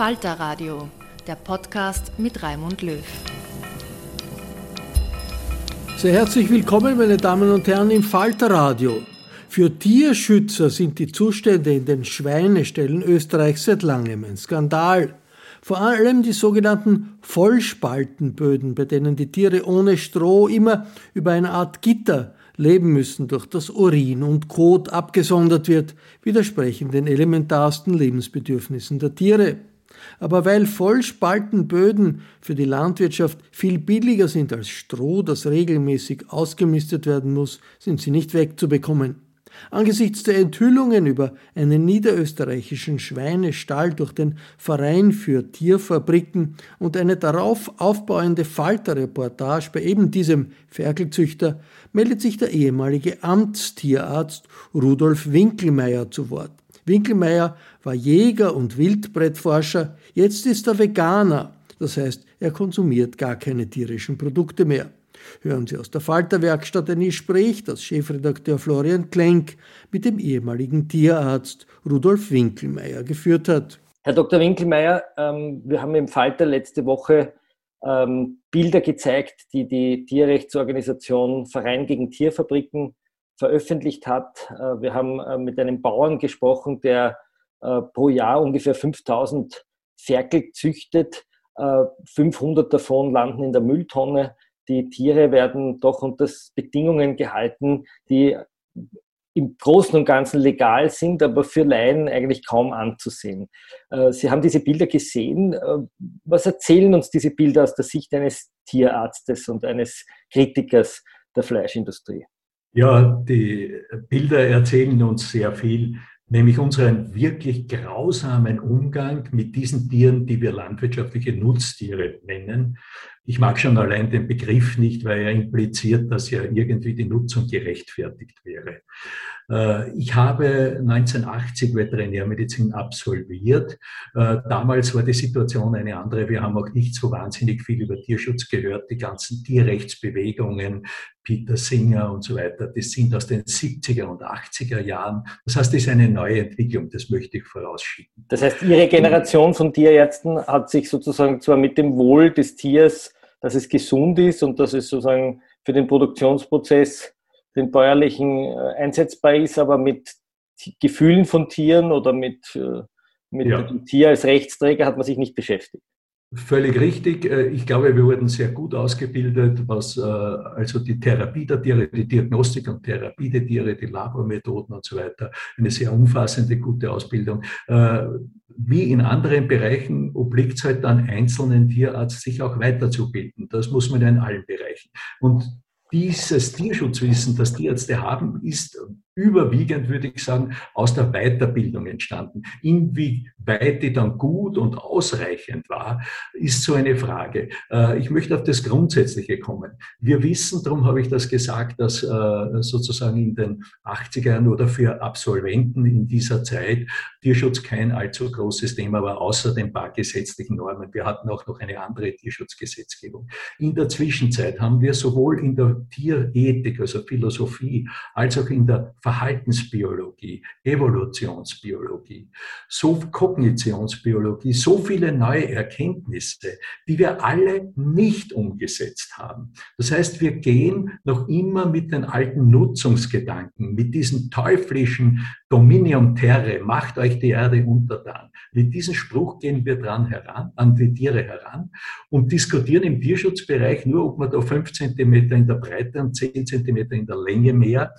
Falter Radio, der Podcast mit Raimund Löw. Sehr herzlich willkommen, meine Damen und Herren, im Falter Radio. Für Tierschützer sind die Zustände in den Schweineställen Österreichs seit langem ein Skandal. Vor allem die sogenannten Vollspaltenböden, bei denen die Tiere ohne Stroh immer über eine Art Gitter leben müssen, durch das Urin und Kot abgesondert wird, widersprechen den elementarsten Lebensbedürfnissen der Tiere. Aber weil Vollspaltenböden für die Landwirtschaft viel billiger sind als Stroh, das regelmäßig ausgemistet werden muss, sind sie nicht wegzubekommen. Angesichts der Enthüllungen über einen niederösterreichischen Schweinestall durch den Verein für Tierfabriken und eine darauf aufbauende Falterreportage bei eben diesem Ferkelzüchter meldet sich der ehemalige Amtstierarzt Rudolf Winkelmeier zu Wort. Winkelmeier war Jäger und Wildbrettforscher, jetzt ist er Veganer, das heißt, er konsumiert gar keine tierischen Produkte mehr. Hören Sie aus der Falterwerkstatt ein Gespräch, das Chefredakteur Florian Klenk mit dem ehemaligen Tierarzt Rudolf Winkelmeier geführt hat. Herr Dr. Winkelmeier, ähm, wir haben im Falter letzte Woche ähm, Bilder gezeigt, die die Tierrechtsorganisation Verein gegen Tierfabriken veröffentlicht hat. Äh, wir haben äh, mit einem Bauern gesprochen, der äh, pro Jahr ungefähr 5000 Ferkel züchtet. 500 davon landen in der Mülltonne. Die Tiere werden doch unter Bedingungen gehalten, die im Großen und Ganzen legal sind, aber für Laien eigentlich kaum anzusehen. Sie haben diese Bilder gesehen. Was erzählen uns diese Bilder aus der Sicht eines Tierarztes und eines Kritikers der Fleischindustrie? Ja, die Bilder erzählen uns sehr viel, nämlich unseren wirklich grausamen Umgang mit diesen Tieren, die wir landwirtschaftliche Nutztiere nennen. Ich mag schon allein den Begriff nicht, weil er impliziert, dass ja irgendwie die Nutzung gerechtfertigt wäre. Äh, ich habe 1980 Veterinärmedizin absolviert. Äh, damals war die Situation eine andere. Wir haben auch nicht so wahnsinnig viel über Tierschutz gehört. Die ganzen Tierrechtsbewegungen, Peter Singer und so weiter, das sind aus den 70er und 80er Jahren. Das heißt, das ist eine neue Entwicklung, das möchte ich vorausschicken. Das heißt, Ihre Generation von Tierärzten hat sich sozusagen zwar mit dem Wohl des Tiers, dass es gesund ist und dass es sozusagen für den Produktionsprozess den bäuerlichen äh, einsetzbar ist, aber mit Gefühlen von Tieren oder mit, äh, mit ja. dem Tier als Rechtsträger hat man sich nicht beschäftigt. Völlig richtig. Äh, ich glaube, wir wurden sehr gut ausgebildet, was also die Therapie der Tiere, die Diagnostik und Therapie der Tiere, die Labormethoden und so weiter, eine sehr umfassende, gute Ausbildung. Wie in anderen Bereichen obliegt es halt dann einzelnen Tierarzt, sich auch weiterzubilden. Das muss man in allen Bereichen. Und dieses Tierschutzwissen, das Tierärzte haben, ist überwiegend, würde ich sagen, aus der Weiterbildung entstanden. Inwieweit die dann gut und ausreichend war, ist so eine Frage. Äh, ich möchte auf das Grundsätzliche kommen. Wir wissen, darum habe ich das gesagt, dass äh, sozusagen in den 80er Jahren oder für Absolventen in dieser Zeit Tierschutz kein allzu großes Thema war, außer den paar gesetzlichen Normen. Wir hatten auch noch eine andere Tierschutzgesetzgebung. In der Zwischenzeit haben wir sowohl in der Tierethik, also Philosophie, als auch in der Verhaltensbiologie, Evolutionsbiologie, so Kognitionsbiologie, so viele neue Erkenntnisse, die wir alle nicht umgesetzt haben. Das heißt, wir gehen noch immer mit den alten Nutzungsgedanken, mit diesen teuflischen Dominium terre, macht euch die Erde untertan. Mit diesem Spruch gehen wir dran heran, an die Tiere heran und diskutieren im Tierschutzbereich nur, ob man da fünf Zentimeter in der Breite und zehn Zentimeter in der Länge mehr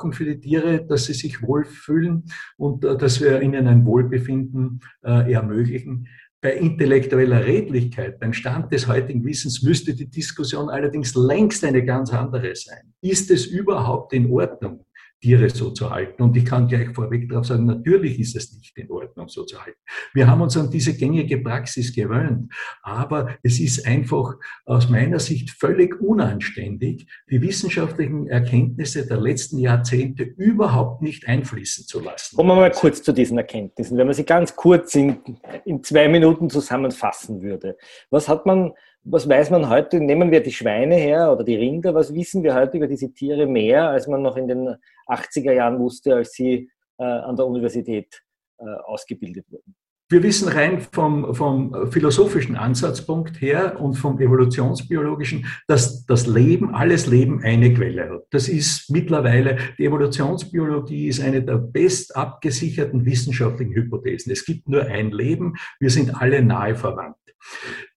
brauchen für die Tiere, dass sie sich wohlfühlen und äh, dass wir ihnen ein Wohlbefinden äh, ermöglichen. Bei intellektueller Redlichkeit, beim Stand des heutigen Wissens, müsste die Diskussion allerdings längst eine ganz andere sein. Ist es überhaupt in Ordnung, Tiere so zu halten. Und ich kann gleich vorweg darauf sagen, natürlich ist es nicht in Ordnung, so zu halten. Wir haben uns an diese gängige Praxis gewöhnt, aber es ist einfach aus meiner Sicht völlig unanständig, die wissenschaftlichen Erkenntnisse der letzten Jahrzehnte überhaupt nicht einfließen zu lassen. Kommen wir mal kurz zu diesen Erkenntnissen, wenn man sie ganz kurz in, in zwei Minuten zusammenfassen würde. Was hat man was weiß man heute? Nehmen wir die Schweine her oder die Rinder. Was wissen wir heute über diese Tiere mehr, als man noch in den 80er Jahren wusste, als sie äh, an der Universität äh, ausgebildet wurden? Wir wissen rein vom, vom philosophischen Ansatzpunkt her und vom evolutionsbiologischen, dass das Leben, alles Leben eine Quelle hat. Das ist mittlerweile, die Evolutionsbiologie ist eine der best abgesicherten wissenschaftlichen Hypothesen. Es gibt nur ein Leben, wir sind alle nahe verwandt.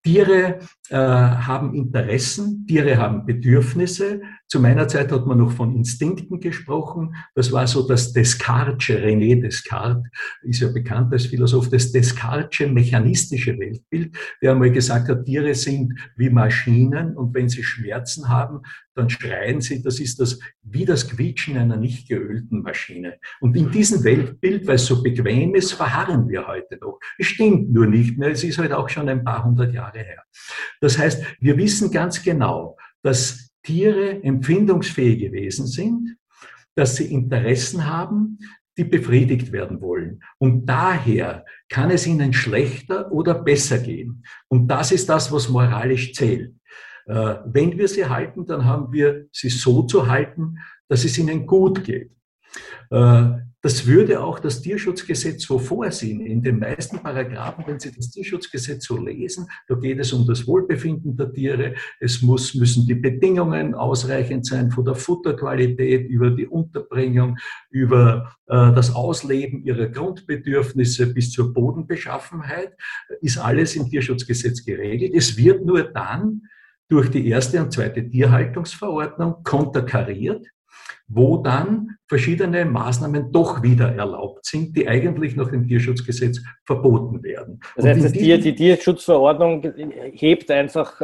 Tiere äh, haben Interessen, Tiere haben Bedürfnisse. Zu meiner Zeit hat man noch von Instinkten gesprochen. Das war so das Descartesche, René Descartes ist ja bekannt als Philosoph, das Descartesche mechanistische Weltbild, der einmal gesagt hat, Tiere sind wie Maschinen und wenn sie Schmerzen haben, dann schreien sie, das ist das wie das Quietschen einer nicht geölten Maschine. Und in diesem Weltbild, weil es so bequem ist, verharren wir heute noch. Es stimmt nur nicht mehr, es ist halt auch schon ein paar hundert Jahre her. Das heißt, wir wissen ganz genau, dass Tiere empfindungsfähige Wesen sind, dass sie Interessen haben, die befriedigt werden wollen. Und daher kann es ihnen schlechter oder besser gehen. Und das ist das, was moralisch zählt. Äh, wenn wir sie halten, dann haben wir sie so zu halten, dass es ihnen gut geht. Das würde auch das Tierschutzgesetz so vorsehen. In den meisten Paragraphen, wenn Sie das Tierschutzgesetz so lesen, da geht es um das Wohlbefinden der Tiere. Es muss, müssen die Bedingungen ausreichend sein, von der Futterqualität über die Unterbringung, über äh, das Ausleben ihrer Grundbedürfnisse bis zur Bodenbeschaffenheit, ist alles im Tierschutzgesetz geregelt. Es wird nur dann durch die erste und zweite Tierhaltungsverordnung konterkariert wo dann verschiedene Maßnahmen doch wieder erlaubt sind, die eigentlich nach dem Tierschutzgesetz verboten werden. Das heißt, die, die Tierschutzverordnung hebt einfach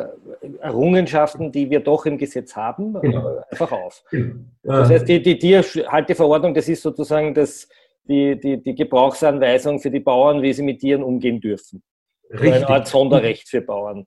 Errungenschaften, die wir doch im Gesetz haben, genau. einfach auf. Genau. Das heißt, die, die Tierhalteverordnung, das ist sozusagen das, die, die, die Gebrauchsanweisung für die Bauern, wie sie mit Tieren umgehen dürfen. Richtig. Eine Art Sonderrecht für Bauern.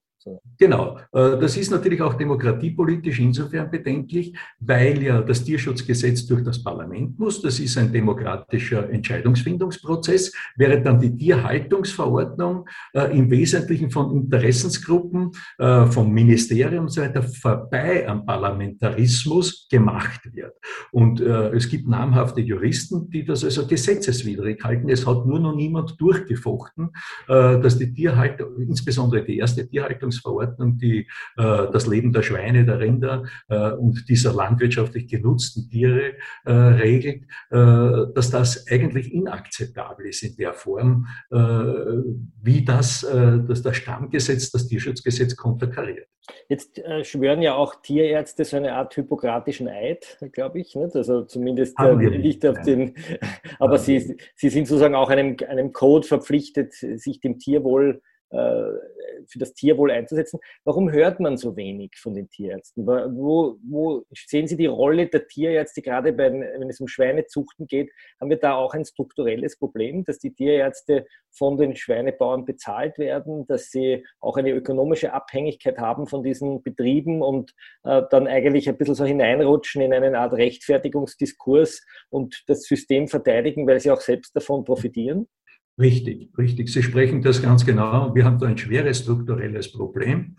Genau. Äh, das ist natürlich auch demokratiepolitisch insofern bedenklich, weil ja das Tierschutzgesetz durch das Parlament muss. Das ist ein demokratischer Entscheidungsfindungsprozess, während dann die Tierhaltungsverordnung äh, im Wesentlichen von Interessensgruppen, äh, vom Ministerium und so weiter vorbei am Parlamentarismus gemacht wird. Und es gibt namhafte Juristen, die das also gesetzeswidrig halten. Es hat nur noch niemand durchgefochten, dass die Tierhaltung, insbesondere die erste Tierhaltung, Tierhaltungsverordnung, die äh, das Leben der Schweine, der Rinder äh, und dieser landwirtschaftlich genutzten Tiere äh, regelt, äh, dass das eigentlich inakzeptabel ist in der Form, äh, wie das, äh, dass das Stammgesetz, das Tierschutzgesetz konterkariert. Jetzt schwören ja auch Tierärzte so eine Art hypokratischen Eid, glaube ich. Nicht? Also zumindest nicht auf den, aber sie, sie sind sozusagen auch einem, einem Code verpflichtet, sich dem Tierwohl für das Tierwohl einzusetzen. Warum hört man so wenig von den Tierärzten? Wo, wo sehen Sie die Rolle der Tierärzte, gerade bei, wenn es um Schweinezuchten geht? Haben wir da auch ein strukturelles Problem, dass die Tierärzte von den Schweinebauern bezahlt werden, dass sie auch eine ökonomische Abhängigkeit haben von diesen Betrieben und äh, dann eigentlich ein bisschen so hineinrutschen in eine Art Rechtfertigungsdiskurs und das System verteidigen, weil sie auch selbst davon profitieren? Richtig, richtig. Sie sprechen das ganz genau. Wir haben da ein schweres strukturelles Problem.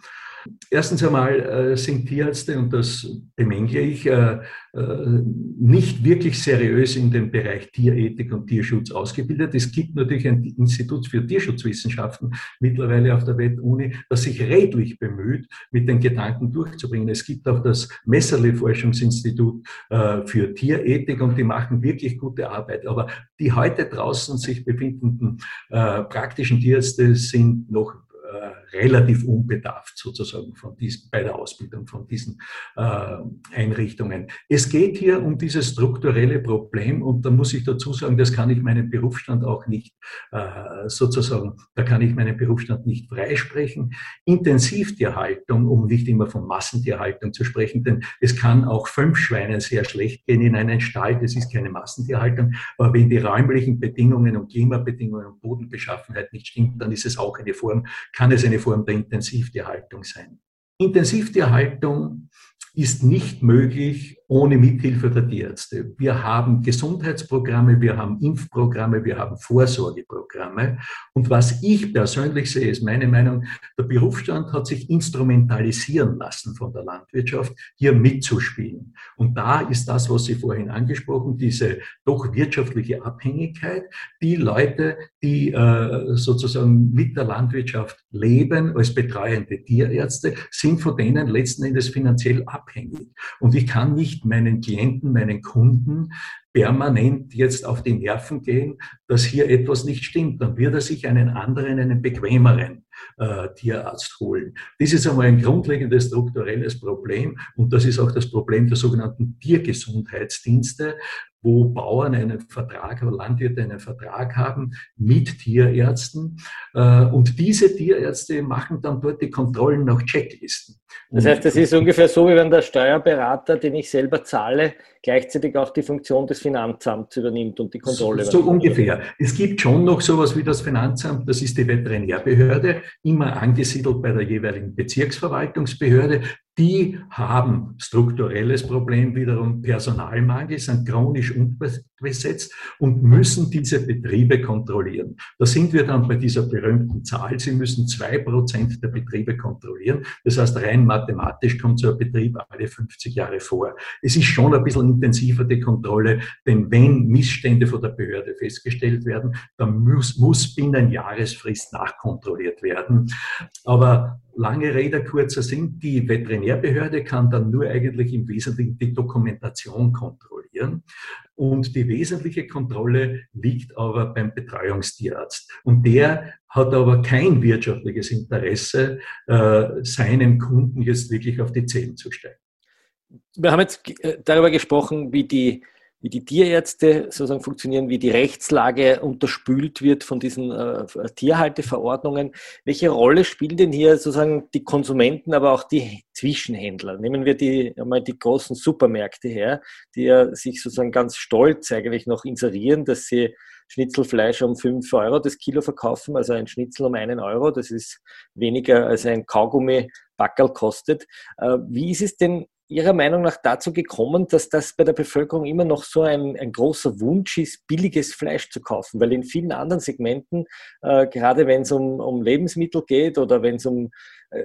Erstens einmal äh, sind Tierärzte, und das bemängle ich, äh, äh, nicht wirklich seriös in dem Bereich Tierethik und Tierschutz ausgebildet. Es gibt natürlich ein Institut für Tierschutzwissenschaften mittlerweile auf der Welt-Uni, das sich redlich bemüht, mit den Gedanken durchzubringen. Es gibt auch das Messerle-Forschungsinstitut für Tierethik und die machen wirklich gute Arbeit. Aber die heute draußen sich befindenden praktischen Tierärzte sind noch relativ unbedarft sozusagen von diesen, bei der Ausbildung von diesen äh, Einrichtungen. Es geht hier um dieses strukturelle Problem und da muss ich dazu sagen, das kann ich meinen Berufsstand auch nicht äh, sozusagen, da kann ich meinen Berufsstand nicht freisprechen. Intensivtierhaltung, um nicht immer von Massentierhaltung zu sprechen, denn es kann auch fünf Schweinen sehr schlecht gehen in einen Stall, das ist keine Massentierhaltung, aber wenn die räumlichen Bedingungen und Klimabedingungen und Bodenbeschaffenheit nicht stimmt, dann ist es auch eine Form, kann es eine Form der Intensivtierhaltung sein. Intensivtierhaltung ist nicht möglich ohne Mithilfe der Tierärzte. Wir haben Gesundheitsprogramme, wir haben Impfprogramme, wir haben Vorsorgeprogramme. Und was ich persönlich sehe, ist meine Meinung, der Berufsstand hat sich instrumentalisieren lassen von der Landwirtschaft, hier mitzuspielen. Und da ist das, was Sie vorhin angesprochen, diese doch wirtschaftliche Abhängigkeit. Die Leute, die äh, sozusagen mit der Landwirtschaft leben als betreuende Tierärzte, sind von denen letzten Endes finanziell abhängig. Und ich kann nicht meinen Klienten, meinen Kunden permanent jetzt auf die Nerven gehen, dass hier etwas nicht stimmt. Dann wird er sich einen anderen, einen bequemeren äh, Tierarzt holen. Das ist einmal ein grundlegendes strukturelles Problem und das ist auch das Problem der sogenannten Tiergesundheitsdienste, wo Bauern einen Vertrag, oder Landwirte einen Vertrag haben mit Tierärzten. Äh, und diese Tierärzte machen dann dort die Kontrollen nach Checklisten. Das heißt, es ist ungefähr so, wie wenn der Steuerberater, den ich selber zahle, gleichzeitig auch die Funktion des Finanzamts übernimmt und die Kontrolle. So, so ungefähr. Es gibt schon noch sowas wie das Finanzamt, das ist die Veterinärbehörde, immer angesiedelt bei der jeweiligen Bezirksverwaltungsbehörde. Die haben strukturelles Problem, wiederum Personalmangel, sind chronisch unterbesetzt und müssen diese Betriebe kontrollieren. Da sind wir dann bei dieser berühmten Zahl. Sie müssen zwei Prozent der Betriebe kontrollieren. Das heißt, rein mathematisch kommt so ein Betrieb alle 50 Jahre vor. Es ist schon ein bisschen intensiver die Kontrolle, denn wenn Missstände von der Behörde festgestellt werden, dann muss, muss binnen Jahresfrist nachkontrolliert werden. Aber lange Rede, kurzer Sinn, die Veterinärbehörde kann dann nur eigentlich im Wesentlichen die Dokumentation kontrollieren. Und die wesentliche Kontrolle liegt aber beim Betreuungstierarzt. Und der hat aber kein wirtschaftliches Interesse, äh, seinem Kunden jetzt wirklich auf die Zähne zu steigen. Wir haben jetzt äh, darüber gesprochen, wie die wie die Tierärzte sozusagen funktionieren, wie die Rechtslage unterspült wird von diesen äh, Tierhalteverordnungen. Welche Rolle spielen denn hier sozusagen die Konsumenten, aber auch die Zwischenhändler? Nehmen wir die, einmal die großen Supermärkte her, die ja sich sozusagen ganz stolz eigentlich noch inserieren, dass sie Schnitzelfleisch um 5 Euro das Kilo verkaufen, also ein Schnitzel um einen Euro. Das ist weniger als ein Kaugummi Backerl kostet. Äh, wie ist es denn Ihrer Meinung nach dazu gekommen, dass das bei der Bevölkerung immer noch so ein, ein großer Wunsch ist, billiges Fleisch zu kaufen? Weil in vielen anderen Segmenten, äh, gerade wenn es um, um Lebensmittel geht oder wenn es um, äh,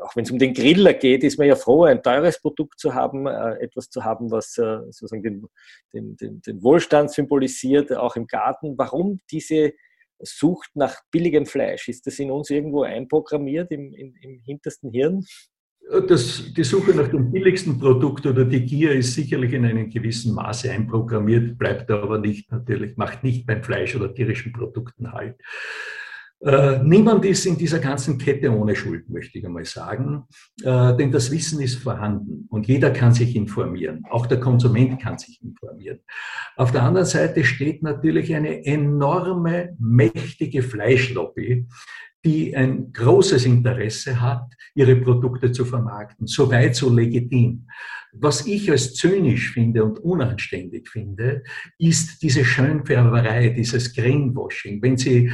auch wenn es um den Griller geht, ist man ja froh, ein teures Produkt zu haben, äh, etwas zu haben, was äh, sozusagen den, den, den, den Wohlstand symbolisiert, auch im Garten. Warum diese Sucht nach billigem Fleisch. Ist das in uns irgendwo einprogrammiert im, im, im hintersten Hirn? Das, die Suche nach dem billigsten Produkt oder die Gier ist sicherlich in einem gewissen Maße einprogrammiert, bleibt aber nicht natürlich, macht nicht beim Fleisch oder tierischen Produkten halt. Äh, niemand ist in dieser ganzen Kette ohne Schuld, möchte ich einmal sagen, äh, denn das Wissen ist vorhanden und jeder kann sich informieren. Auch der Konsument kann sich informieren. Auf der anderen Seite steht natürlich eine enorme, mächtige Fleischlobby, die ein großes Interesse hat, ihre Produkte zu vermarkten. Soweit so legitim. Was ich als zynisch finde und unanständig finde, ist diese Schönfärberei, dieses Greenwashing. Wenn Sie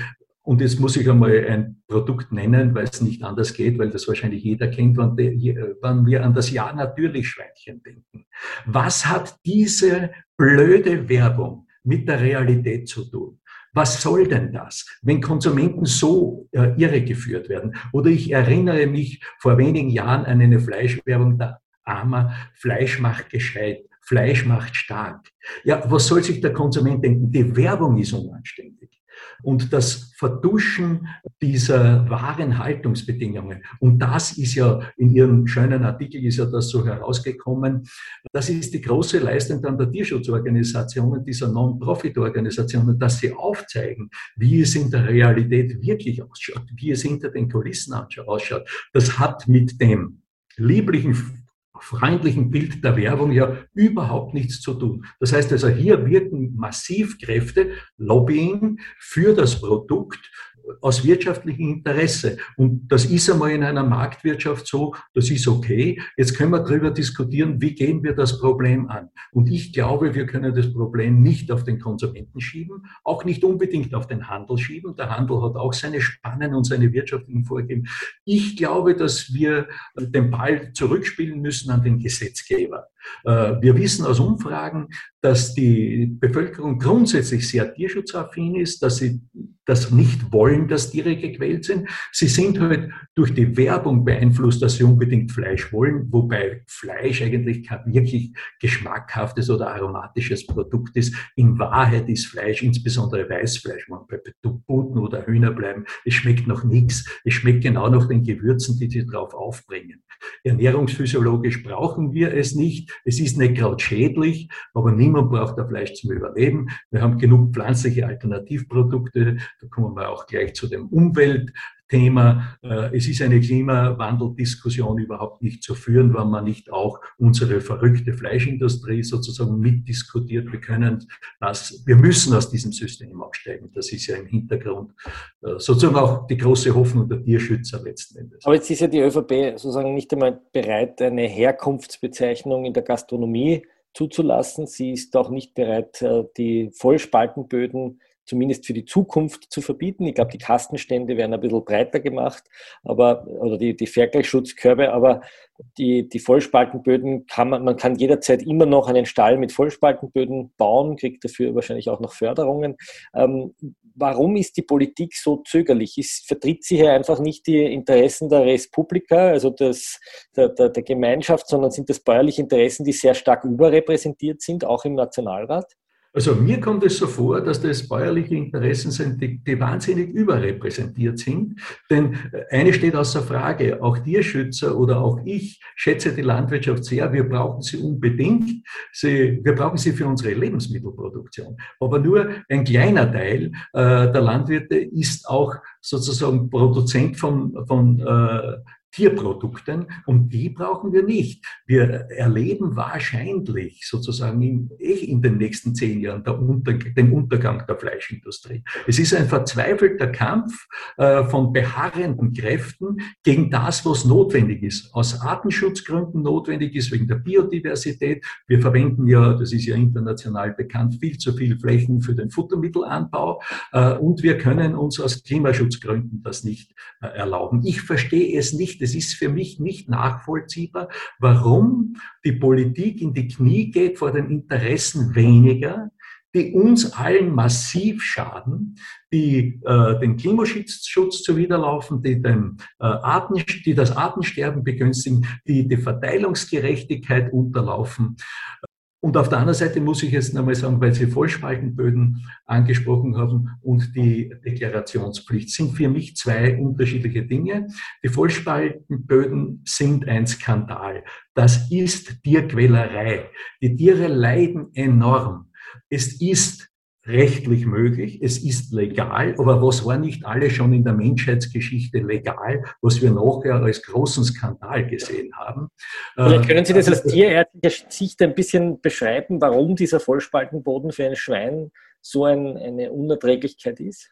und jetzt muss ich einmal ein Produkt nennen, weil es nicht anders geht, weil das wahrscheinlich jeder kennt, wenn wir an das Ja natürlich Schweinchen denken. Was hat diese blöde Werbung mit der Realität zu tun? Was soll denn das, wenn Konsumenten so äh, irregeführt werden? Oder ich erinnere mich vor wenigen Jahren an eine Fleischwerbung der Armer, Fleisch macht gescheit, Fleisch macht stark. Ja, was soll sich der Konsument denken? Die Werbung ist unanständig und das Verduschen dieser wahren Haltungsbedingungen. Und das ist ja in Ihrem schönen Artikel ist ja das so herausgekommen. Das ist die große Leistung dann der Tierschutzorganisationen, dieser Non-Profit-Organisationen, dass sie aufzeigen, wie es in der Realität wirklich ausschaut, wie es hinter den Kulissen ausschaut. Das hat mit dem lieblichen freundlichen Bild der Werbung ja überhaupt nichts zu tun. Das heißt also, hier wirken massiv Kräfte, Lobbying für das Produkt aus wirtschaftlichem Interesse. Und das ist einmal in einer Marktwirtschaft so, das ist okay. Jetzt können wir darüber diskutieren, wie gehen wir das Problem an. Und ich glaube, wir können das Problem nicht auf den Konsumenten schieben, auch nicht unbedingt auf den Handel schieben. Der Handel hat auch seine Spannen und seine wirtschaftlichen Vorgeben. Ich glaube, dass wir den Ball zurückspielen müssen an den Gesetzgeber. Äh, wir wissen aus Umfragen, dass die Bevölkerung grundsätzlich sehr tierschutzaffin ist, dass sie das nicht wollen, dass Tiere gequält sind. Sie sind halt durch die Werbung beeinflusst, dass sie unbedingt Fleisch wollen, wobei Fleisch eigentlich kein wirklich geschmackhaftes oder aromatisches Produkt ist. In Wahrheit ist Fleisch, insbesondere Weißfleisch, wenn bei Puten oder Hühner bleiben, es schmeckt noch nichts. Es schmeckt genau nach den Gewürzen, die sie drauf aufbringen. Ernährungsphysiologisch brauchen wir es nicht. Es ist nicht gerade schädlich, aber niemand braucht da Fleisch zum Überleben. Wir haben genug pflanzliche Alternativprodukte. Da kommen wir auch gleich zu dem Umwelt. Thema. Äh, es ist eine Klimawandeldiskussion überhaupt nicht zu führen, wenn man nicht auch unsere verrückte Fleischindustrie sozusagen mitdiskutiert. Wir können das, wir müssen aus diesem System aussteigen. Das ist ja im Hintergrund äh, sozusagen auch die große Hoffnung der Tierschützer letzten Endes. Aber jetzt ist ja die ÖVP sozusagen nicht einmal bereit, eine Herkunftsbezeichnung in der Gastronomie zuzulassen. Sie ist auch nicht bereit, äh, die Vollspaltenböden zumindest für die Zukunft zu verbieten. Ich glaube, die Kastenstände werden ein bisschen breiter gemacht, aber, oder die, die Ferkelschusskörbe, aber die, die Vollspaltenböden kann man, man kann jederzeit immer noch einen Stall mit Vollspaltenböden bauen, kriegt dafür wahrscheinlich auch noch Förderungen. Ähm, warum ist die Politik so zögerlich? Ist, vertritt sie hier einfach nicht die Interessen der Respublika, also des, der, der, der Gemeinschaft, sondern sind das bäuerliche Interessen, die sehr stark überrepräsentiert sind, auch im Nationalrat? Also mir kommt es so vor, dass das bäuerliche Interessen sind, die, die, wahnsinnig überrepräsentiert sind. Denn eine steht außer Frage, auch Tierschützer oder auch ich schätze die Landwirtschaft sehr. Wir brauchen sie unbedingt. Sie, wir brauchen sie für unsere Lebensmittelproduktion. Aber nur ein kleiner Teil äh, der Landwirte ist auch sozusagen Produzent von, von äh, Tierprodukten und die brauchen wir nicht. Wir erleben wahrscheinlich sozusagen in, eh in den nächsten zehn Jahren Unter, den Untergang der Fleischindustrie. Es ist ein verzweifelter Kampf äh, von beharrenden Kräften gegen das, was notwendig ist. Aus Artenschutzgründen notwendig ist, wegen der Biodiversität. Wir verwenden ja, das ist ja international bekannt, viel zu viel Flächen für den Futtermittelanbau äh, und wir können uns aus Klimaschutzgründen das nicht äh, erlauben. Ich verstehe es nicht es ist für mich nicht nachvollziehbar, warum die Politik in die Knie geht vor den Interessen weniger, die uns allen massiv schaden, die äh, den Klimaschutz zuwiderlaufen, die, den, äh, Arten, die das Artensterben begünstigen, die die Verteilungsgerechtigkeit unterlaufen. Und auf der anderen Seite muss ich jetzt nochmal sagen, weil Sie Vollspaltenböden angesprochen haben und die Deklarationspflicht sind für mich zwei unterschiedliche Dinge. Die Vollspaltenböden sind ein Skandal. Das ist Tierquälerei. Die Tiere leiden enorm. Es ist rechtlich möglich, es ist legal, aber was war nicht alles schon in der Menschheitsgeschichte legal, was wir nachher als großen Skandal gesehen haben. Vielleicht können Sie das aus tierärztlicher Sicht ein bisschen beschreiben, warum dieser Vollspaltenboden für ein Schwein so ein, eine Unerträglichkeit ist?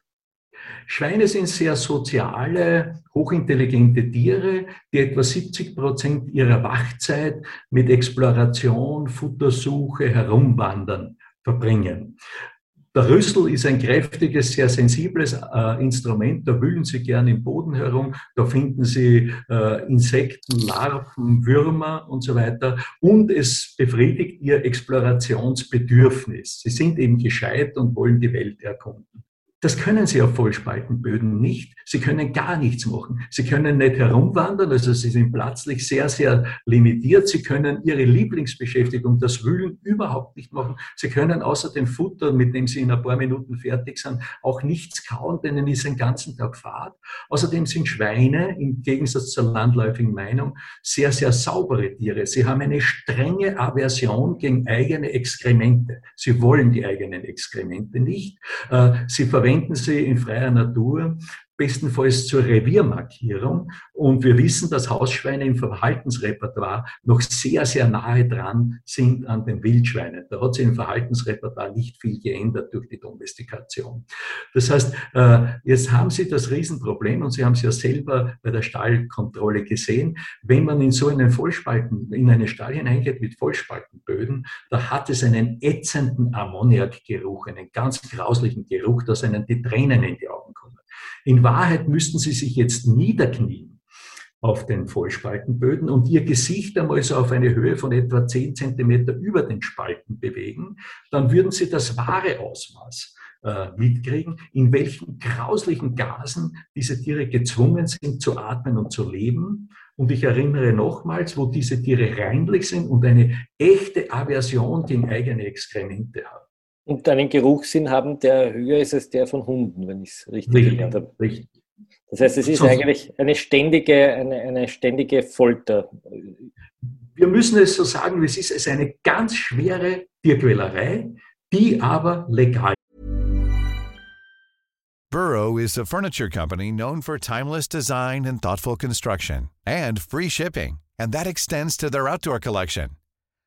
Schweine sind sehr soziale, hochintelligente Tiere, die etwa 70 Prozent ihrer Wachzeit mit Exploration, Futtersuche, Herumwandern verbringen. Der Rüssel ist ein kräftiges, sehr sensibles äh, Instrument. Da wühlen Sie gern im Boden herum. Da finden Sie äh, Insekten, Larven, Würmer und so weiter. Und es befriedigt Ihr Explorationsbedürfnis. Sie sind eben gescheit und wollen die Welt erkunden. Das können Sie auf Vollspaltenböden nicht. Sie können gar nichts machen. Sie können nicht herumwandern, also Sie sind plötzlich sehr, sehr limitiert. Sie können Ihre Lieblingsbeschäftigung, das Wühlen, überhaupt nicht machen. Sie können außer dem Futter, mit dem Sie in ein paar Minuten fertig sind, auch nichts kauen, denen ist den ganzen Tag Fahrt. Außerdem sind Schweine, im Gegensatz zur landläufigen Meinung, sehr, sehr saubere Tiere. Sie haben eine strenge Aversion gegen eigene Exkremente. Sie wollen die eigenen Exkremente nicht. Äh, Sie verwenden verwenden sie in freier Natur bestenfalls zur Reviermarkierung. Und wir wissen, dass Hausschweine im Verhaltensrepertoire noch sehr, sehr nahe dran sind an den Wildschweinen. Da hat sich im Verhaltensrepertoire nicht viel geändert durch die Domestikation. Das heißt, äh, jetzt haben Sie das Riesenproblem und Sie haben es ja selber bei der Stallkontrolle gesehen. Wenn man in so einen Vollspalten, in einen Stall hineingeht mit Vollspaltenböden, da hat es einen ätzenden Ammoniakgeruch, einen ganz grauslichen Geruch, dass einem die Tränen in die Augen. In Wahrheit müssten Sie sich jetzt niederknien auf den Vollspaltenböden und Ihr Gesicht einmal so auf eine Höhe von etwa 10 Zentimeter über den Spalten bewegen, dann würden Sie das wahre Ausmaß äh, mitkriegen, in welchen grauslichen Gasen diese Tiere gezwungen sind zu atmen und zu leben. Und ich erinnere nochmals, wo diese Tiere reinlich sind und eine echte Aversion gegen eigene Exkremente haben. Und einen Geruchssinn haben, der höher ist als der von Hunden, wenn ich es richtig, richtig gelernt habe. Richtig. Das heißt, es ist so, eigentlich eine ständige, eine, eine ständige Folter. Wir müssen es so sagen, wie es ist. Es ist eine ganz schwere Tierquälerei, die aber legal Burrow is a furniture company known for timeless design and thoughtful construction and free shipping. And that extends to their outdoor collection.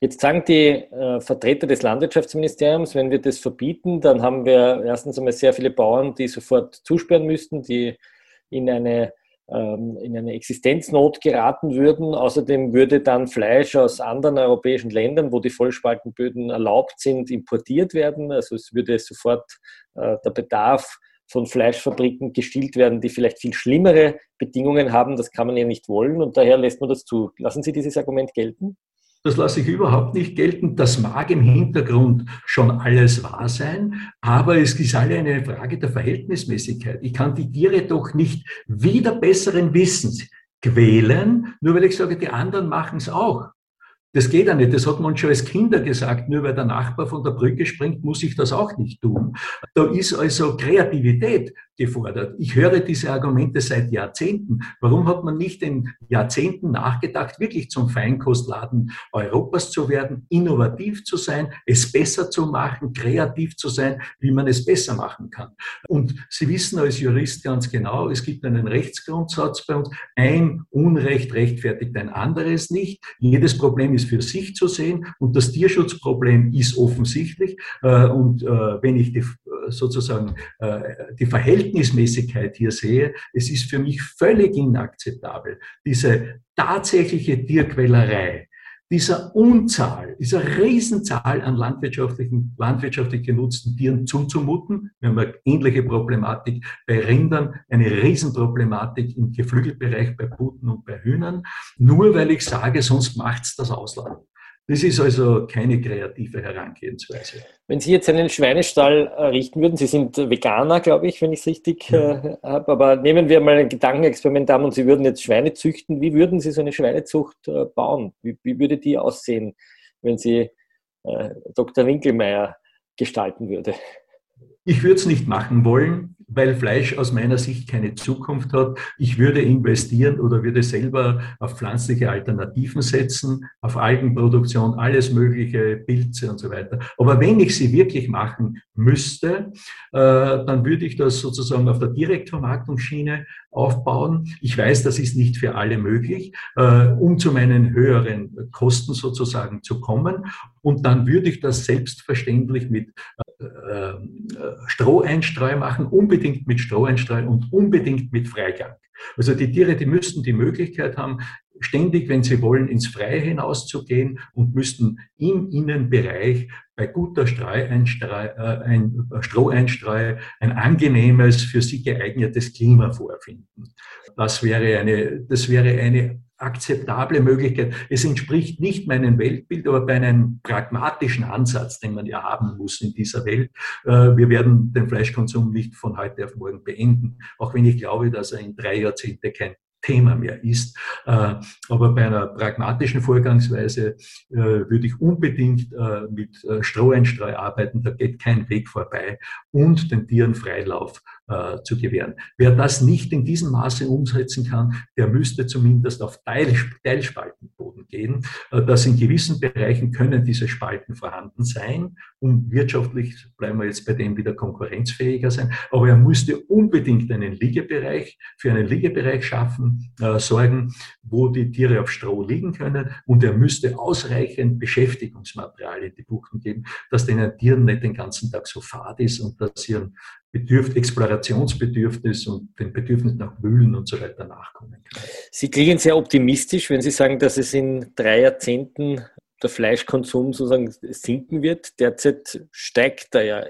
Jetzt sagen die äh, Vertreter des Landwirtschaftsministeriums, wenn wir das verbieten, dann haben wir erstens einmal sehr viele Bauern, die sofort zusperren müssten, die in eine, ähm, in eine Existenznot geraten würden. Außerdem würde dann Fleisch aus anderen europäischen Ländern, wo die Vollspaltenböden erlaubt sind, importiert werden. Also es würde sofort äh, der Bedarf von Fleischfabriken gestillt werden, die vielleicht viel schlimmere Bedingungen haben. Das kann man ja nicht wollen und daher lässt man das zu. Lassen Sie dieses Argument gelten? Das lasse ich überhaupt nicht gelten. Das mag im Hintergrund schon alles wahr sein, aber es ist alle eine Frage der Verhältnismäßigkeit. Ich kann die Tiere doch nicht wieder besseren Wissens quälen, nur weil ich sage, die anderen machen es auch. Das geht ja nicht. Das hat man schon als Kinder gesagt. Nur weil der Nachbar von der Brücke springt, muss ich das auch nicht tun. Da ist also Kreativität gefordert. Ich höre diese Argumente seit Jahrzehnten. Warum hat man nicht in Jahrzehnten nachgedacht, wirklich zum Feinkostladen Europas zu werden, innovativ zu sein, es besser zu machen, kreativ zu sein, wie man es besser machen kann? Und Sie wissen als Jurist ganz genau, es gibt einen Rechtsgrundsatz bei uns. Ein Unrecht rechtfertigt ein anderes nicht. Jedes Problem ist für sich zu sehen und das Tierschutzproblem ist offensichtlich. Äh, und äh, wenn ich die, sozusagen äh, die Verhältnismäßigkeit hier sehe, es ist für mich völlig inakzeptabel, diese tatsächliche Tierquälerei, dieser Unzahl, dieser Riesenzahl an landwirtschaftlichen, landwirtschaftlich genutzten Tieren zuzumuten. Wir haben eine ähnliche Problematik bei Rindern, eine Riesenproblematik im Geflügelbereich bei Puten und bei Hühnern. Nur weil ich sage, sonst macht's das Ausland. Das ist also keine kreative Herangehensweise. Wenn Sie jetzt einen Schweinestall errichten würden, Sie sind Veganer, glaube ich, wenn ich es richtig ja. äh, habe, aber nehmen wir mal ein Gedankenexperiment an und Sie würden jetzt Schweine züchten. Wie würden Sie so eine Schweinezucht äh, bauen? Wie, wie, würde die aussehen, wenn Sie äh, Dr. Winkelmeier gestalten würde? Ich würde es nicht machen wollen, weil Fleisch aus meiner Sicht keine Zukunft hat. Ich würde investieren oder würde selber auf pflanzliche Alternativen setzen, auf Algenproduktion, alles Mögliche, Pilze und so weiter. Aber wenn ich sie wirklich machen müsste, äh, dann würde ich das sozusagen auf der Direktvermarktungsschiene aufbauen. Ich weiß, das ist nicht für alle möglich, äh, um zu meinen höheren Kosten sozusagen zu kommen. Und dann würde ich das selbstverständlich mit äh, äh, Stroheinstreu machen, unbedingt mit Stroheinstreu und unbedingt mit Freigang. Also die Tiere, die müssten die Möglichkeit haben, ständig, wenn sie wollen, ins Freie hinauszugehen und müssten im Innenbereich bei guter Streueinstreu, äh, ein Stroheinstreu ein angenehmes, für sie geeignetes Klima vorfinden. Das wäre eine, das wäre eine akzeptable Möglichkeit. Es entspricht nicht meinem Weltbild, aber bei einem pragmatischen Ansatz, den man ja haben muss in dieser Welt. Äh, wir werden den Fleischkonsum nicht von heute auf morgen beenden, auch wenn ich glaube, dass er in drei Jahrzehnte kein Thema mehr ist. Äh, aber bei einer pragmatischen Vorgangsweise äh, würde ich unbedingt mit Stroheinstreu arbeiten, da geht kein Weg vorbei und den Tieren Freilauf äh, zu gewähren. Wer das nicht in diesem Maße umsetzen kann, der müsste zumindest auf Teil, Gehen. Äh, dass in gewissen Bereichen können diese Spalten vorhanden sein, um wirtschaftlich, bleiben wir jetzt bei dem wieder konkurrenzfähiger sein. Aber er müsste unbedingt einen Liegebereich, für einen Liegebereich schaffen, äh, sorgen, wo die Tiere auf Stroh liegen können. Und er müsste ausreichend Beschäftigungsmaterial in die Buchten geben, dass den Tieren nicht den ganzen Tag so fad ist und dass ihren Bedürf Explorationsbedürfnis und den Bedürfnis nach Wühlen und so weiter nachkommen kann. Sie klingen sehr optimistisch, wenn Sie sagen, dass es in drei Jahrzehnten der Fleischkonsum sozusagen sinken wird. Derzeit steigt er ja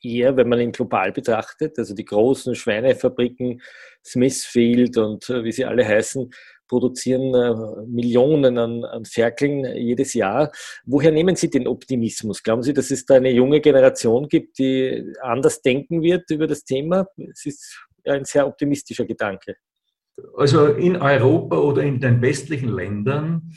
eher, wenn man ihn global betrachtet. Also die großen Schweinefabriken, Smithfield und äh, wie sie alle heißen, produzieren äh, Millionen an, an Ferkeln jedes Jahr. Woher nehmen Sie den Optimismus? Glauben Sie, dass es da eine junge Generation gibt, die anders denken wird über das Thema? Es ist ein sehr optimistischer Gedanke. Also in Europa oder in den westlichen Ländern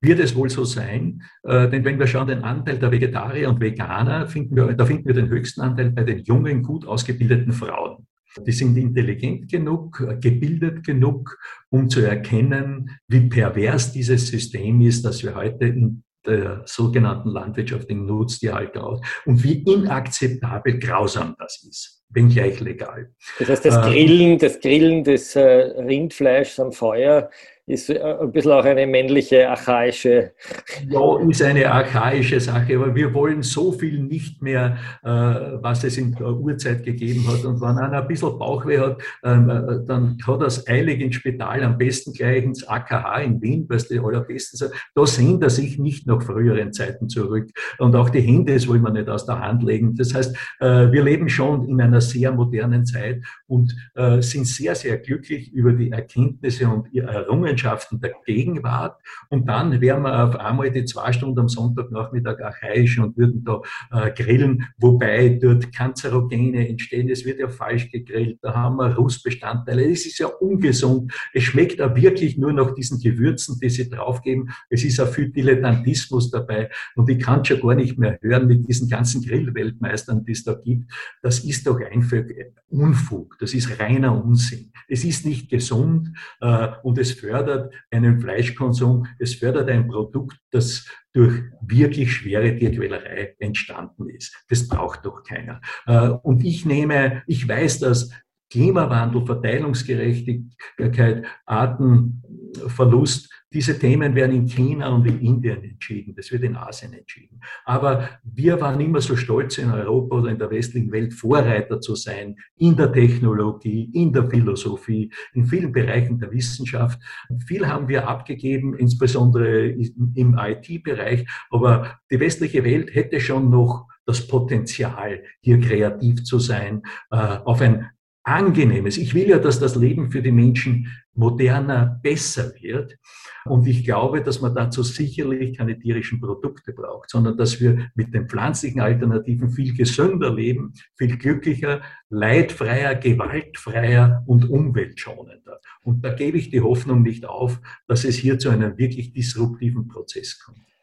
wird es wohl so sein, äh, denn wenn wir schauen, den Anteil der Vegetarier und Veganer, finden wir, da finden wir den höchsten Anteil bei den jungen, gut ausgebildeten Frauen. Die sind intelligent genug, gebildet genug, um zu erkennen, wie pervers dieses System ist, das wir heute in der sogenannten landwirtschaftlichen Nutztierhaltung aus und wie inakzeptabel grausam das ist, wenngleich legal. Das heißt, das äh, Grillen, das Grillen des äh, Rindfleischs am Feuer ist äh, ein bisschen auch eine männliche, archaische. Ja, ist eine archaische Sache, aber wir wollen so viel nicht mehr, äh, was es in der Urzeit gegeben hat. Und wenn einer ein bisschen Bauchweh hat, ähm, äh, dann hat er es eilig ins Spital, am besten gleich ins AKH in Wien, was die allerbesten sind. Da sehnt er sich nicht nach früheren Zeiten zurück. Und auch die Hände, das wollen wir nicht aus der Hand legen. Das heißt, wir leben schon in einer sehr modernen Zeit und sind sehr, sehr glücklich über die Erkenntnisse und Errungenschaften Errungenschaften der Gegenwart und dann wären wir auf einmal die zwei Stunden am Sonntagnachmittag archaisch und würden da äh, grillen, wobei dort Kanzerogene entstehen. Es wird ja falsch gegrillt, da haben wir Rußbestandteile. Es ist ja ungesund. Es schmeckt auch wirklich nur nach diesen Gewürzen, die sie draufgeben. Es ist auch viel Dilettantismus dabei und ich kann schon gar nicht mehr hören mit diesen ganzen Grillweltmeistern, die es da gibt. Das ist doch einfach Unfug. Das ist reiner Unsinn. Es ist nicht gesund äh, und es fördert fördert einen Fleischkonsum, es fördert ein Produkt, das durch wirklich schwere Tierquälerei entstanden ist. Das braucht doch keiner. Äh, und ich nehme, ich weiß, dass Klimawandel, Verteilungsgerechtigkeit, Artenverlust Diese Themen werden in China und in Indien entschieden. Das wird in Asien entschieden. Aber wir waren immer so stolz in Europa oder in der westlichen Welt Vorreiter zu sein in der Technologie, in der Philosophie, in vielen Bereichen der Wissenschaft. Viel haben wir abgegeben, insbesondere im IT-Bereich. Aber die westliche Welt hätte schon noch das Potenzial, hier kreativ zu sein, äh, auf ein angenehmes. Ich will ja, dass das Leben für die Menschen moderner, besser wird. Und ich glaube, dass man dazu sicherlich keine tierischen Produkte braucht, sondern dass wir mit den pflanzlichen Alternativen viel gesünder leben, viel glücklicher, leidfreier, gewaltfreier und umweltschonender. Und da gebe ich die Hoffnung nicht auf, dass es hier zu einem wirklich disruptiven Prozess kommt.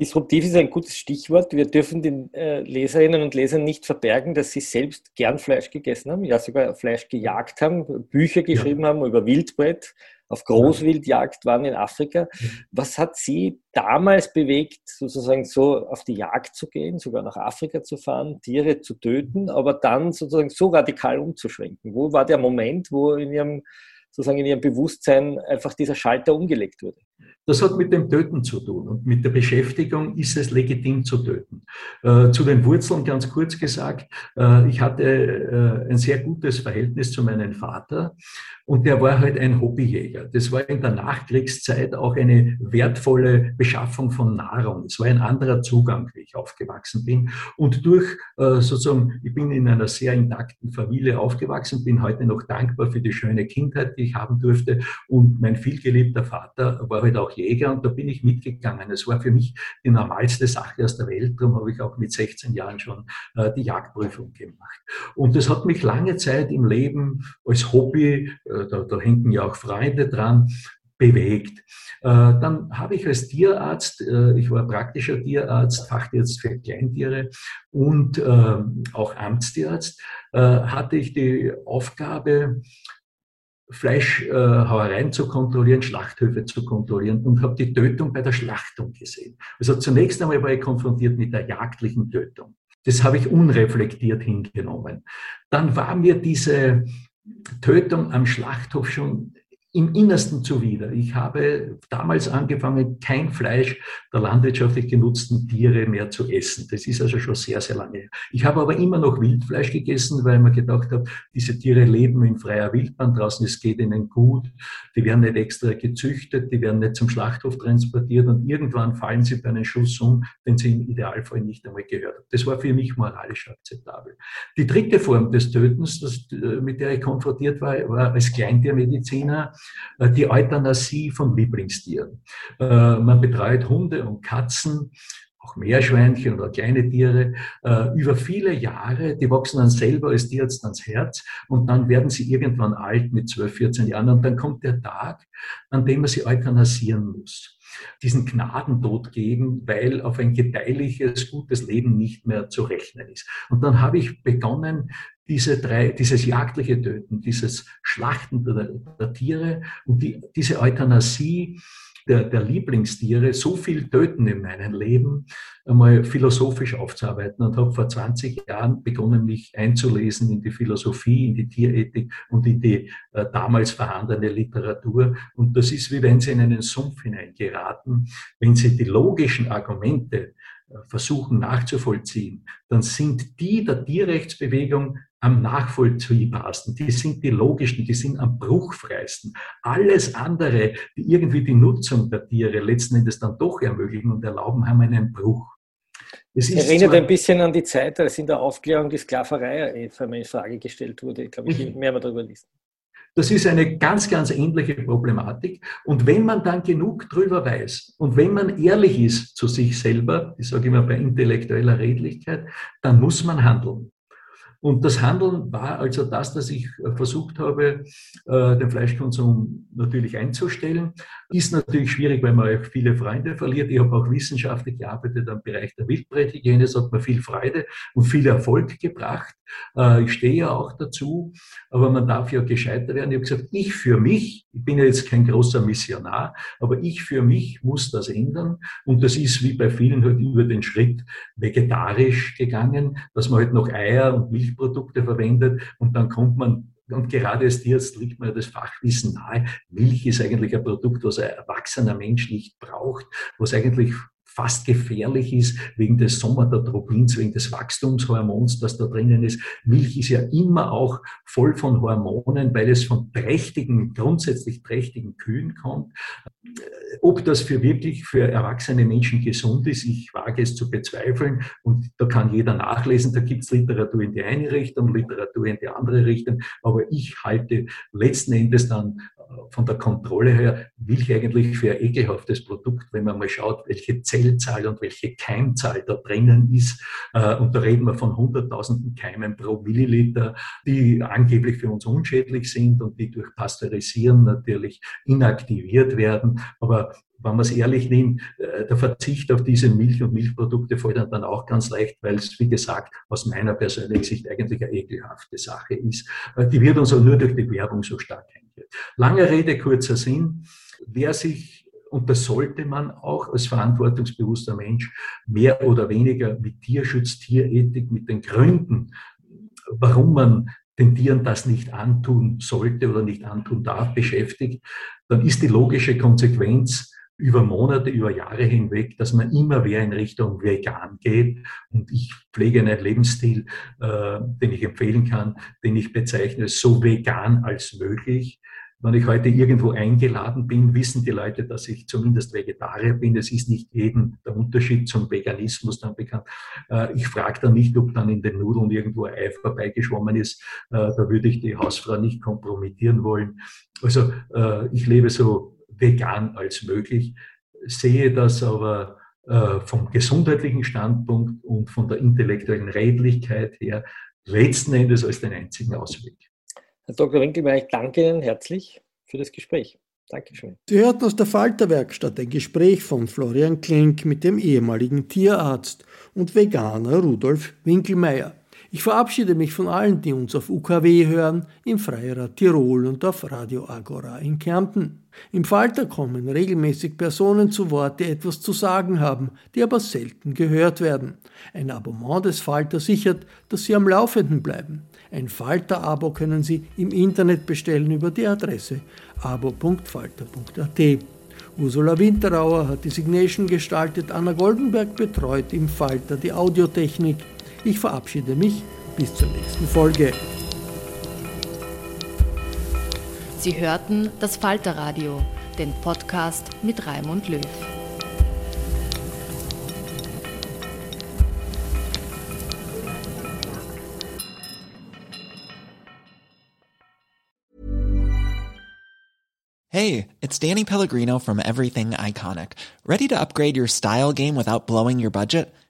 Disruptiv ist ein gutes Stichwort. Wir dürfen den äh, Leserinnen und Lesern nicht verbergen, dass sie selbst gern Fleisch gegessen haben, ja sogar Fleisch gejagt haben, Bücher geschrieben ja. haben über Wildbrett, auf Großwildjagd waren in Afrika. Was hat Sie damals bewegt, sozusagen so auf die Jagd zu gehen, sogar nach Afrika zu fahren, Tiere zu töten, aber dann sozusagen so radikal umzuschwenken? Wo war der Moment, wo in Ihrem sozusagen in ihrem Bewusstsein einfach dieser Schalter umgelegt wurde. Das hat mit dem Töten zu tun und mit der Beschäftigung ist es legitim zu töten. Äh, zu den Wurzeln ganz kurz gesagt, äh, ich hatte äh, ein sehr gutes Verhältnis zu meinem Vater und der war halt ein Hobbyjäger. Das war in der Nachkriegszeit auch eine wertvolle Beschaffung von Nahrung. Es war ein anderer Zugang, wie ich aufgewachsen bin. Und durch sozusagen, ich bin in einer sehr intakten Familie aufgewachsen, bin heute noch dankbar für die schöne Kindheit, die ich haben durfte. Und mein vielgeliebter Vater war halt auch Jäger und da bin ich mitgegangen. Es war für mich die normalste Sache aus der Welt. Darum habe ich auch mit 16 Jahren schon äh, die Jagdprüfung gemacht. Und das hat mich lange Zeit im Leben als Hobby, äh, da, da hängen ja auch Freunde dran, bewegt. Äh, dann habe ich als Tierarzt, äh, ich war praktischer Tierarzt, Fachtierarzt für Kleintiere und äh, auch Amtstierarzt, hatte ich die Aufgabe, Fleischhauereien zu kontrollieren, Schlachthöfe zu kontrollieren und habe die Tötung bei der Schlachtung gesehen. Also zunächst einmal war ich konfrontiert mit der jagdlichen Tötung. Das habe ich unreflektiert hingenommen. Dann war mir diese Tötung am Schlachthof schon im Innersten zuwider. Ich habe damals angefangen, kein Fleisch der landwirtschaftlich genutzten Tiere mehr zu essen. Das ist also schon sehr, sehr lange her. Ich habe aber immer noch Wildfleisch gegessen, weil mir gedacht habe, diese Tiere leben in freier Wildbahn draußen, es geht ihnen gut, die werden nicht extra gezüchtet, die werden nicht zum Schlachthof transportiert und irgendwann fallen sie bei einem Schuss um, den sie im Idealfall nicht einmal gehört haben. Das war für mich moralisch akzeptabel. Die dritte Form des Tötens, das, äh, mit der ich konfrontiert war, war als Kleintiermediziner, die Euthanasie von Lieblingstieren. Äh, man betreut Hunde und Katzen, auch Meerschweinchen oder kleine Tiere, äh, über viele Jahre, die wachsen dann selber als Tierarzt ans Herz und dann werden sie irgendwann alt mit 12, 14 Jahren und dann kommt der Tag, an dem man sie euthanasieren muss diesen Gnadentod geben, weil auf ein gedeihliches, gutes Leben nicht mehr zu rechnen ist. Und dann habe ich begonnen, diese drei, dieses jagdliche Töten, dieses Schlachten der, der Tiere und die, diese Euthanasie der, der Lieblingstiere, so viel töten in meinem Leben, einmal philosophisch aufzuarbeiten und habe vor 20 Jahren begonnen, mich einzulesen in die Philosophie, in die Tierethik und in die äh, damals vorhandene Literatur. Und das ist wie wenn Sie in einen Sumpf hineingeraten, wenn Sie die logischen Argumente äh, versuchen nachzuvollziehen, dann sind die der Tierrechtsbewegung am nachvollziehbarsten, die sind die logischsten, die sind am bruchfreisten. Alles andere, die irgendwie die Nutzung der Tiere letzten Endes dann doch ermöglichen und erlauben, haben einen Bruch. Es erinnert ein bisschen an die Zeit, als in der Aufklärung die Sklaverei in Frage gestellt wurde. Ich glaube, je mehr man darüber liest. Das ist eine ganz, ganz ähnliche Problematik. Und wenn man dann genug drüber weiß und wenn man ehrlich ist zu sich selber, ich sage immer bei intellektueller Redlichkeit, dann muss man handeln. Und das Handeln war also das, dass ich äh, versucht habe, äh, den Fleischkonsum natürlich einzustellen. Ist natürlich schwierig, weil man viele Freunde verliert. Ich habe auch wissenschaftlich gearbeitet am Bereich der Wildbrethygiene. Das hat mir viel Freude und viel Erfolg gebracht. Äh, ich stehe ja auch dazu, aber man darf ja gescheiter werden. Ich habe gesagt, ich für mich, ich bin ja jetzt kein großer Missionar, aber ich für mich muss das ändern. Und das ist wie bei vielen halt über den Schritt vegetarisch gegangen, dass man halt noch Eier und Milchprodukte verwendet und dann kommt man und gerade als Tierarzt liegt mir das Fachwissen nahe. Milch ist eigentlich ein Produkt, was ein erwachsener Mensch nicht braucht, was eigentlich fast gefährlich ist wegen des Somatotropins, wegen des Wachstumshormons, das da drinnen ist. Milch ist ja immer auch voll von Hormonen, weil es von trächtigen, grundsätzlich trächtigen Kühen kommt. Ob das für wirklich für erwachsene Menschen gesund ist, ich wage es zu bezweifeln. Und da kann jeder nachlesen. Da gibt es Literatur in die eine Richtung, Literatur in die andere Richtung. Aber ich halte letzten Endes dann von der Kontrolle her Milch eigentlich für ein ekelhaftes Produkt, wenn man mal schaut, welche Zellzahl und welche Keimzahl da drinnen ist. Äh, und da reden wir von hunderttausenden Keimen pro Milliliter, die angeblich für uns unschädlich sind und die durch Pasteurisieren natürlich inaktiviert werden. Aber wenn man es ehrlich nimmt, äh, der Verzicht auf diese Milch und Milchprodukte fällt dann auch ganz leicht, weil es, wie gesagt, aus meiner persönlichen Sicht eigentlich eine ekelhafte Sache ist. Äh, die wird uns auch nur durch die Werbung so stark eingeführt. Lange Rede, kurzer Sinn. Wer sich und das sollte man auch als verantwortungsbewusster Mensch mehr oder weniger mit Tierschutz, Tierethik, mit den Gründen, warum man den Tieren das nicht antun sollte oder nicht antun darf, beschäftigt, dann ist die logische Konsequenz, über Monate, über Jahre hinweg, dass man immer mehr in Richtung vegan geht. Und ich pflege einen Lebensstil, äh, den ich empfehlen kann, den ich bezeichne so vegan als möglich. Wenn ich heute irgendwo eingeladen bin, wissen die Leute, dass ich zumindest Vegetarier bin. Es ist nicht jedem der Unterschied zum Veganismus dann bekannt. Äh, ich frage dann nicht, ob dann in den Nudeln irgendwo ein Ei vorbeigeschwommen ist. Äh, da würde ich die Hausfrau nicht kompromittieren wollen. Also äh, ich lebe so vegan als möglich, sehe das aber äh, vom gesundheitlichen Standpunkt und von der intellektuellen Redlichkeit her letzten Endes als den einzigen Ausweg. Herr Dr. Winkelmeier, ich danke Ihnen herzlich für das Gespräch. Dankeschön. Sie hörten aus der Falterwerkstatt ein Gespräch von Florian Klenk mit dem ehemaligen Tierarzt und Veganer Rudolf Winkelmeier. Ich verabschiede mich von allen, die uns auf UKW hören, im Freirad Tirol und auf Radio Agora in Kärnten. Im Falter kommen regelmäßig Personen zu Wort, die etwas zu sagen haben, die aber selten gehört werden. Ein Abonnement des Falter sichert, dass Sie am Laufenden bleiben. Ein Falter-Abo können Sie im Internet bestellen über die Adresse abo.falter.at. Ursula Winterauer hat die Signation gestaltet, Anna Goldenberg betreut im Falter die Audiotechnik. Ich verabschiede mich bis zur nächsten Folge. Sie hörten das Falterradio, den Podcast mit Raimund Löw. Hey, it's Danny Pellegrino from Everything Iconic. Ready to upgrade your style game without blowing your budget?